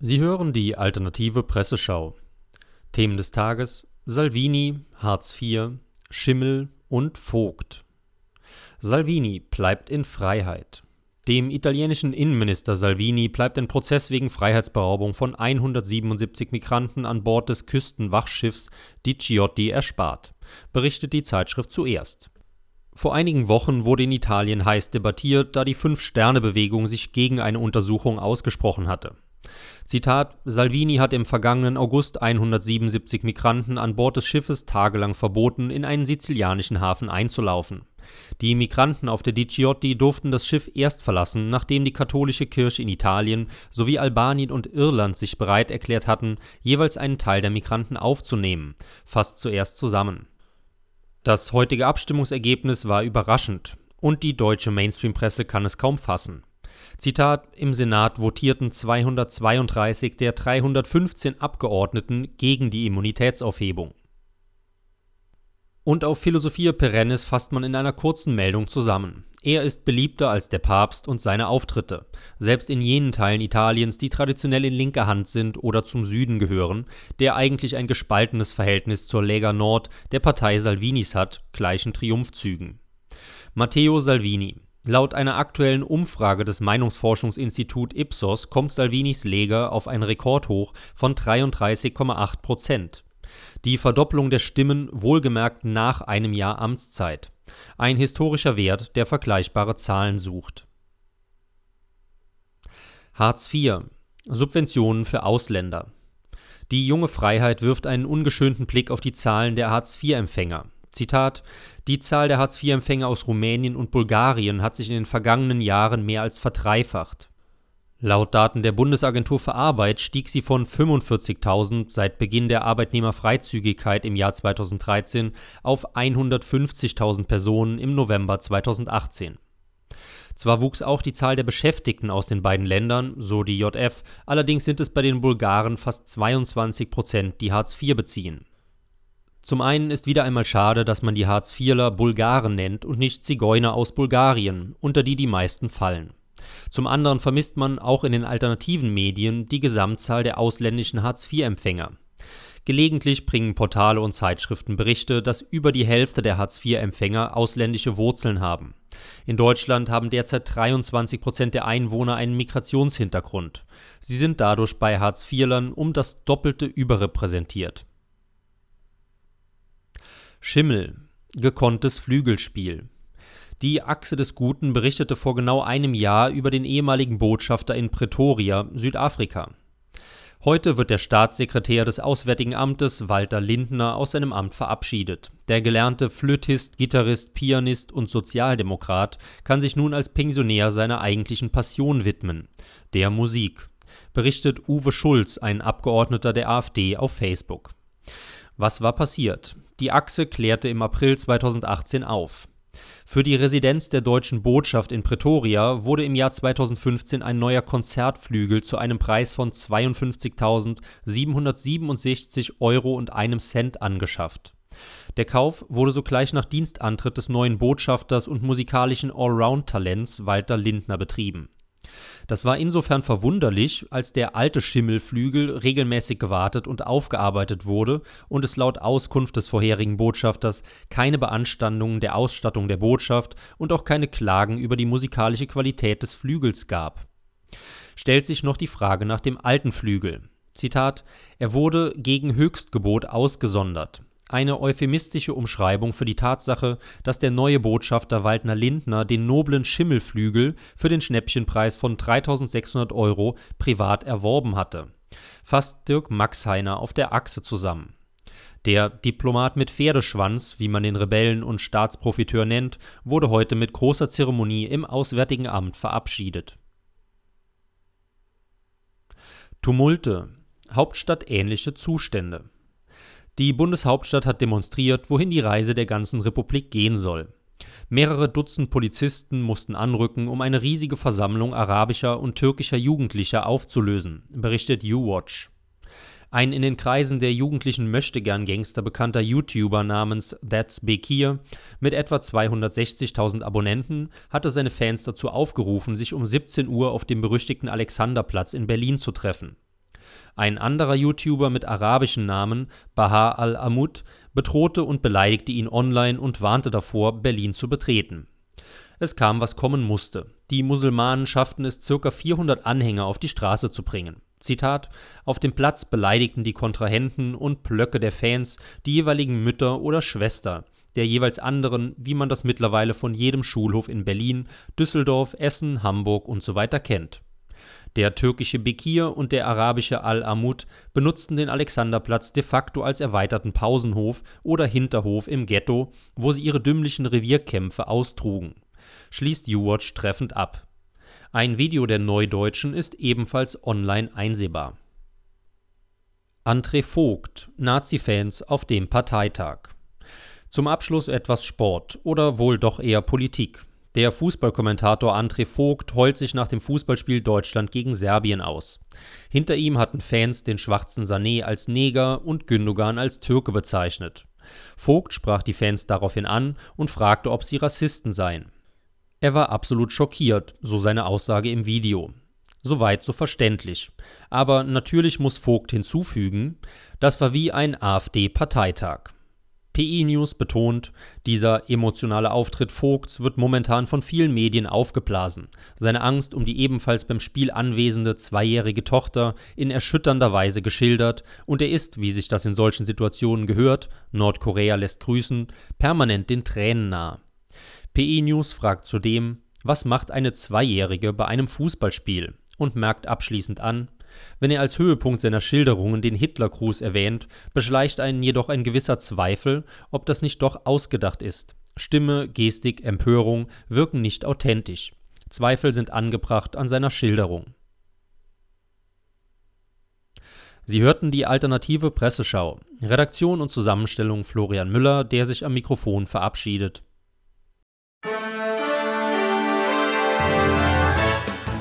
Sie hören die alternative Presseschau. Themen des Tages: Salvini, Hartz IV, Schimmel und Vogt. Salvini bleibt in Freiheit. Dem italienischen Innenminister Salvini bleibt ein Prozess wegen Freiheitsberaubung von 177 Migranten an Bord des Küstenwachschiffs Di Ciotti erspart, berichtet die Zeitschrift zuerst. Vor einigen Wochen wurde in Italien heiß debattiert, da die Fünf-Sterne-Bewegung sich gegen eine Untersuchung ausgesprochen hatte. Zitat: Salvini hat im vergangenen August 177 Migranten an Bord des Schiffes tagelang verboten, in einen sizilianischen Hafen einzulaufen. Die Migranten auf der Di Ciotti durften das Schiff erst verlassen, nachdem die katholische Kirche in Italien sowie Albanien und Irland sich bereit erklärt hatten, jeweils einen Teil der Migranten aufzunehmen, fasst zuerst zusammen. Das heutige Abstimmungsergebnis war überraschend, und die deutsche Mainstream-Presse kann es kaum fassen. Zitat: Im Senat votierten 232 der 315 Abgeordneten gegen die Immunitätsaufhebung. Und auf Philosophia Perennis fasst man in einer kurzen Meldung zusammen. Er ist beliebter als der Papst und seine Auftritte, selbst in jenen Teilen Italiens, die traditionell in linker Hand sind oder zum Süden gehören, der eigentlich ein gespaltenes Verhältnis zur Lega Nord, der Partei Salvinis hat, gleichen Triumphzügen. Matteo Salvini, Laut einer aktuellen Umfrage des Meinungsforschungsinstitut Ipsos kommt Salvinis Lega auf ein Rekordhoch von 33,8 Prozent. Die Verdopplung der Stimmen wohlgemerkt nach einem Jahr Amtszeit. Ein historischer Wert, der vergleichbare Zahlen sucht. Hartz IV. Subventionen für Ausländer. Die junge Freiheit wirft einen ungeschönten Blick auf die Zahlen der Hartz-IV-Empfänger. Zitat: Die Zahl der Hartz-IV-Empfänger aus Rumänien und Bulgarien hat sich in den vergangenen Jahren mehr als verdreifacht. Laut Daten der Bundesagentur für Arbeit stieg sie von 45.000 seit Beginn der Arbeitnehmerfreizügigkeit im Jahr 2013 auf 150.000 Personen im November 2018. Zwar wuchs auch die Zahl der Beschäftigten aus den beiden Ländern, so die JF, allerdings sind es bei den Bulgaren fast 22 Prozent, die Hartz IV beziehen zum einen ist wieder einmal schade, dass man die Hartz-IVler Bulgaren nennt und nicht Zigeuner aus Bulgarien, unter die die meisten fallen. Zum anderen vermisst man auch in den alternativen Medien die Gesamtzahl der ausländischen Hartz-IV-Empfänger. Gelegentlich bringen Portale und Zeitschriften Berichte, dass über die Hälfte der Hartz-IV-Empfänger ausländische Wurzeln haben. In Deutschland haben derzeit 23 Prozent der Einwohner einen Migrationshintergrund. Sie sind dadurch bei Hartz-IVlern um das Doppelte überrepräsentiert. Schimmel. Gekonntes Flügelspiel. Die Achse des Guten berichtete vor genau einem Jahr über den ehemaligen Botschafter in Pretoria, Südafrika. Heute wird der Staatssekretär des Auswärtigen Amtes Walter Lindner aus seinem Amt verabschiedet. Der gelernte Flötist, Gitarrist, Pianist und Sozialdemokrat kann sich nun als Pensionär seiner eigentlichen Passion widmen, der Musik, berichtet Uwe Schulz, ein Abgeordneter der AfD, auf Facebook. Was war passiert? Die Achse klärte im April 2018 auf. Für die Residenz der deutschen Botschaft in Pretoria wurde im Jahr 2015 ein neuer Konzertflügel zu einem Preis von 52.767 Euro und einem Cent angeschafft. Der Kauf wurde sogleich nach Dienstantritt des neuen Botschafters und musikalischen Allround-Talents Walter Lindner betrieben das war insofern verwunderlich, als der alte Schimmelflügel regelmäßig gewartet und aufgearbeitet wurde und es laut Auskunft des vorherigen Botschafters keine Beanstandungen der Ausstattung der Botschaft und auch keine Klagen über die musikalische Qualität des Flügels gab. Stellt sich noch die Frage nach dem alten Flügel. Zitat: Er wurde gegen Höchstgebot ausgesondert eine euphemistische Umschreibung für die Tatsache, dass der neue Botschafter Waldner Lindner den noblen Schimmelflügel für den Schnäppchenpreis von 3600 Euro privat erworben hatte. Fasst Dirk Maxheiner auf der Achse zusammen. Der Diplomat mit Pferdeschwanz, wie man den Rebellen und Staatsprofiteur nennt, wurde heute mit großer Zeremonie im Auswärtigen Amt verabschiedet Tumulte, Hauptstadt-ähnliche Zustände. Die Bundeshauptstadt hat demonstriert, wohin die Reise der ganzen Republik gehen soll. Mehrere Dutzend Polizisten mussten anrücken, um eine riesige Versammlung arabischer und türkischer Jugendlicher aufzulösen, berichtet U-Watch. Ein in den Kreisen der jugendlichen Möchtegern-Gangster bekannter YouTuber namens That's Bekir mit etwa 260.000 Abonnenten hatte seine Fans dazu aufgerufen, sich um 17 Uhr auf dem berüchtigten Alexanderplatz in Berlin zu treffen. Ein anderer YouTuber mit arabischen Namen, Baha al-Amud, bedrohte und beleidigte ihn online und warnte davor, Berlin zu betreten. Es kam, was kommen musste. Die Musulmanen schafften es, ca. 400 Anhänger auf die Straße zu bringen. Zitat: Auf dem Platz beleidigten die Kontrahenten und Blöcke der Fans die jeweiligen Mütter oder Schwester der jeweils anderen, wie man das mittlerweile von jedem Schulhof in Berlin, Düsseldorf, Essen, Hamburg usw. So kennt. Der türkische Bekir und der arabische Al-Amud benutzten den Alexanderplatz de facto als erweiterten Pausenhof oder Hinterhof im Ghetto, wo sie ihre dümmlichen Revierkämpfe austrugen. Schließt U-Watch treffend ab ein Video der Neudeutschen ist ebenfalls online einsehbar. André Vogt, Nazi-Fans auf dem Parteitag. Zum Abschluss etwas Sport oder wohl doch eher Politik. Der Fußballkommentator André Vogt heult sich nach dem Fußballspiel Deutschland gegen Serbien aus. Hinter ihm hatten Fans den schwarzen Sané als Neger und Gündogan als Türke bezeichnet. Vogt sprach die Fans daraufhin an und fragte, ob sie Rassisten seien. Er war absolut schockiert, so seine Aussage im Video. Soweit so verständlich. Aber natürlich muss Vogt hinzufügen, das war wie ein AfD-Parteitag. PI News betont, dieser emotionale Auftritt Vogts wird momentan von vielen Medien aufgeblasen. Seine Angst um die ebenfalls beim Spiel anwesende zweijährige Tochter in erschütternder Weise geschildert und er ist, wie sich das in solchen Situationen gehört, Nordkorea lässt grüßen, permanent den Tränen nah. PE News fragt zudem, was macht eine Zweijährige bei einem Fußballspiel und merkt abschließend an, wenn er als Höhepunkt seiner Schilderungen den Hitlergruß erwähnt, beschleicht einen jedoch ein gewisser Zweifel, ob das nicht doch ausgedacht ist. Stimme, Gestik, Empörung wirken nicht authentisch. Zweifel sind angebracht an seiner Schilderung. Sie hörten die alternative Presseschau. Redaktion und Zusammenstellung Florian Müller, der sich am Mikrofon verabschiedet.